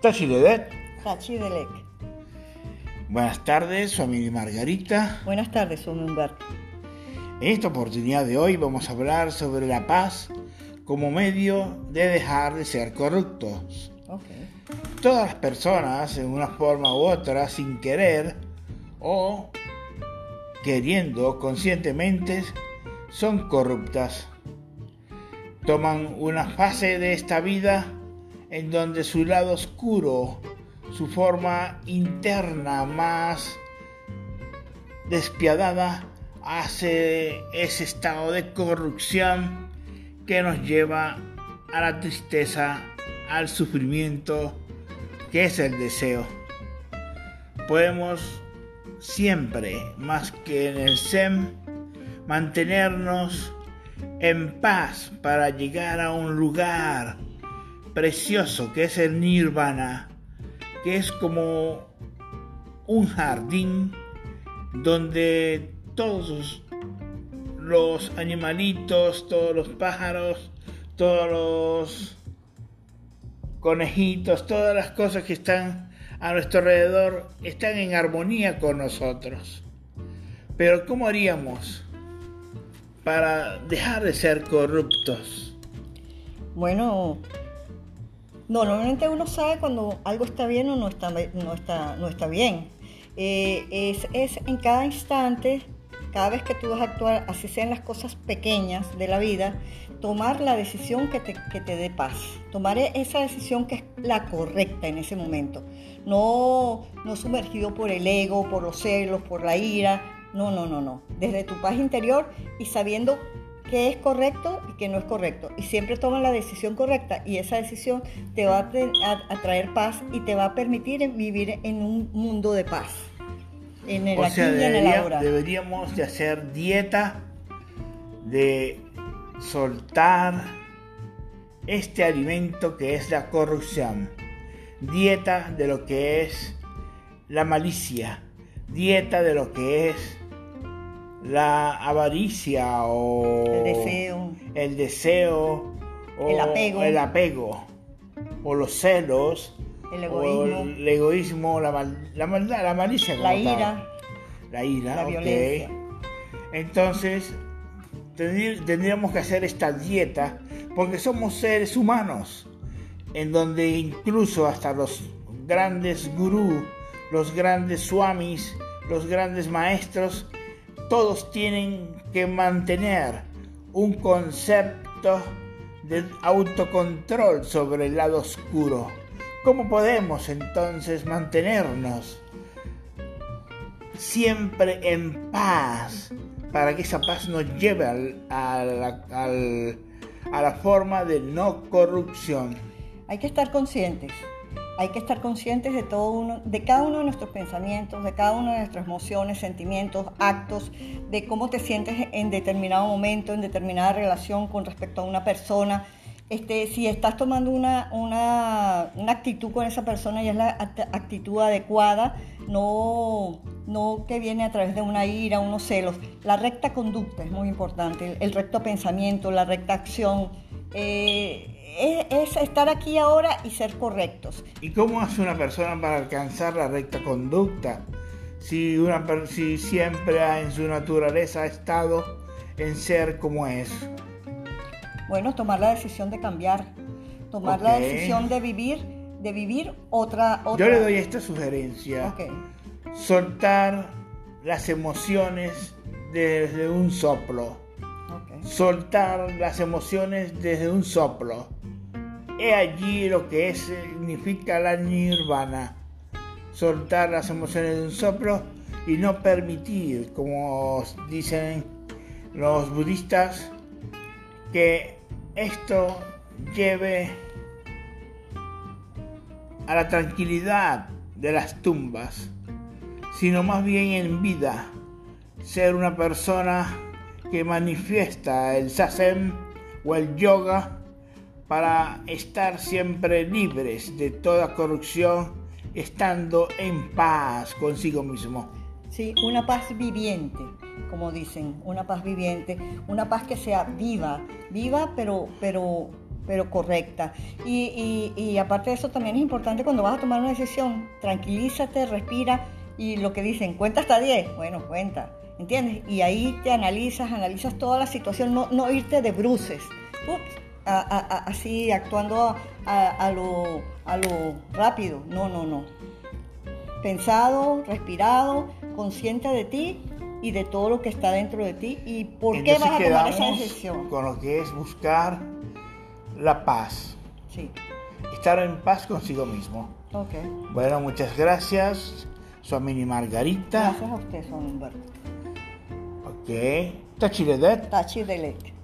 Tashiledet. Hachidelec. Buenas tardes, su amiga Margarita. Buenas tardes, soy Humberto. En esta oportunidad de hoy vamos a hablar sobre la paz como medio de dejar de ser corruptos. Okay. Todas las personas, en una forma u otra, sin querer o queriendo conscientemente, son corruptas. Toman una fase de esta vida en donde su lado oscuro, su forma interna más despiadada, hace ese estado de corrupción que nos lleva a la tristeza, al sufrimiento, que es el deseo. Podemos siempre, más que en el SEM, mantenernos en paz para llegar a un lugar precioso que es el nirvana, que es como un jardín donde todos los animalitos, todos los pájaros, todos los conejitos, todas las cosas que están a nuestro alrededor están en armonía con nosotros. Pero ¿cómo haríamos para dejar de ser corruptos? Bueno, normalmente uno sabe cuando algo está bien o no está, no está, no está bien. Eh, es, es en cada instante cada vez que tú vas a actuar, así sean las cosas pequeñas de la vida, tomar la decisión que te, que te dé paz. Tomar e-, esa decisión que es la correcta en ese momento. No, no sumergido por el ego, por los celos, por la ira. No, no, no, no. Desde tu paz interior y sabiendo qué es correcto y qué no es correcto. Y siempre toma la decisión correcta y esa decisión te va a, a traer paz y te va a permitir vivir en un mundo de paz. O sea, deberíamos de hacer dieta, de soltar este alimento que es la corrupción, dieta de lo que es la malicia, dieta de lo que es la avaricia o el deseo, el deseo o el apego, el apego o los celos el egoísmo. el egoísmo, la, la maldad, la malicia. La ira. La ira, la violencia. Entonces, tendríamos que hacer esta dieta porque somos seres humanos, en donde incluso hasta los grandes gurús, los grandes swamis, los grandes maestros, todos tienen que mantener un concepto de autocontrol sobre el lado oscuro ¿Cómo podemos entonces mantenernos siempre en paz para que esa paz nos lleve a, la, forma de no corrupción? Hay que estar conscientes, hay que estar conscientes de todo uno, de cada uno de nuestros pensamientos, de cada una de nuestras emociones, sentimientos, actos, de cómo te sientes en determinado momento, en determinada relación con respecto a una persona, este, si estás tomando una, una, actitud con esa persona y es la actitud adecuada, no, no que viene a través de una ira, unos celos. La recta conducta es muy importante, el, recto pensamiento, la recta acción. Eh, es, estar aquí ahora y ser correctos. ¿Y cómo hace una persona para alcanzar la recta conducta? Si, una, si siempre en su naturaleza ha estado en ser como es. Bueno, tomar la decisión de cambiar, tomar la decisión de vivir, de vivir otra, otra... Yo le doy esta sugerencia. Soltar las emociones desde un soplo. Soltar las emociones desde un soplo. He allí lo que significa la nirvana. Soltar las emociones de un soplo y no permitir, como dicen los budistas, que esto lleve a la tranquilidad de las tumbas, sino más bien en vida, ser una persona que manifiesta el sasem o el yoga para estar siempre libres de toda corrupción, estando en paz consigo mismo. Sí, una paz viviente, como dicen, una paz viviente, una paz que sea viva, viva pero, pero pero correcta. Y, y, y, aparte de eso también es importante cuando vas a tomar una decisión, tranquilízate, respira y lo que dicen, cuenta hasta 10, bueno, cuenta, ¿entiendes? Y ahí te analizas, analizas toda la situación, no, no irte de bruces, Ups, así actuando a, lo, a lo rápido, no, no, no. Pensado, respirado, consciente de ti y de todo lo que está dentro de ti y por qué vas a tomar esa decisión. Con lo que es buscar la paz. Sí. Estar en paz consigo mismo. Ok. Bueno, muchas gracias. Soy Mini Margarita. Gracias a usted, Son Humberto. Ok. Tachiredet. Tachiredet.